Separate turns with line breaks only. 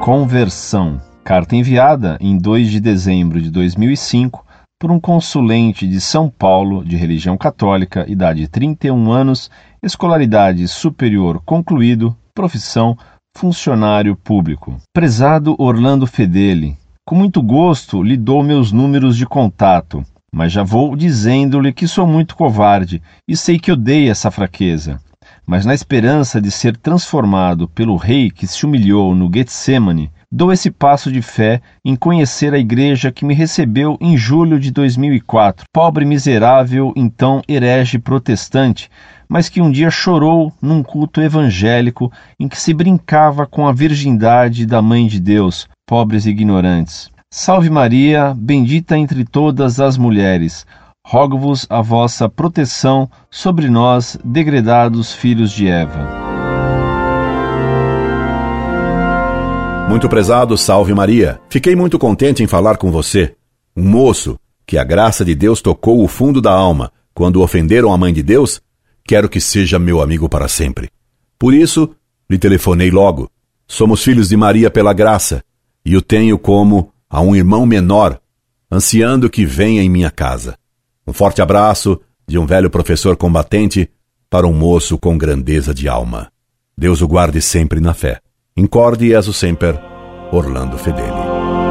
Conversão. Carta enviada em 2 de dezembro de 2005 por um consulente de São Paulo, de religião católica, idade 31 anos, escolaridade superior concluído, profissão funcionário público. Prezado Orlando Fedeli, com muito gosto lhe dou meus números de contato, mas já vou dizendo-lhe que sou muito covarde e sei que odeio essa fraqueza. Mas na esperança de ser transformado pelo rei que se humilhou no Getsemane, dou esse passo de fé em conhecer a igreja que me recebeu em julho de 2004, pobre miserável, então herege protestante, mas que um dia chorou num culto evangélico em que se brincava com a virgindade da Mãe de Deus, pobres ignorantes. Salve Maria, bendita entre todas as mulheres. Rogo-vos a vossa proteção sobre nós, degredados filhos de Eva.
Muito prezado, salve Maria. Fiquei muito contente em falar com você. Um moço que a graça de Deus tocou o fundo da alma quando ofenderam a mãe de Deus, quero que seja meu amigo para sempre. Por isso, lhe telefonei logo. Somos filhos de Maria pela graça, e o tenho como a um irmão menor, ansiando que venha em minha casa. Um forte abraço de um velho professor combatente para um moço com grandeza de alma. Deus o guarde sempre na fé. Incorde Jesus Semper, Orlando Fedeli.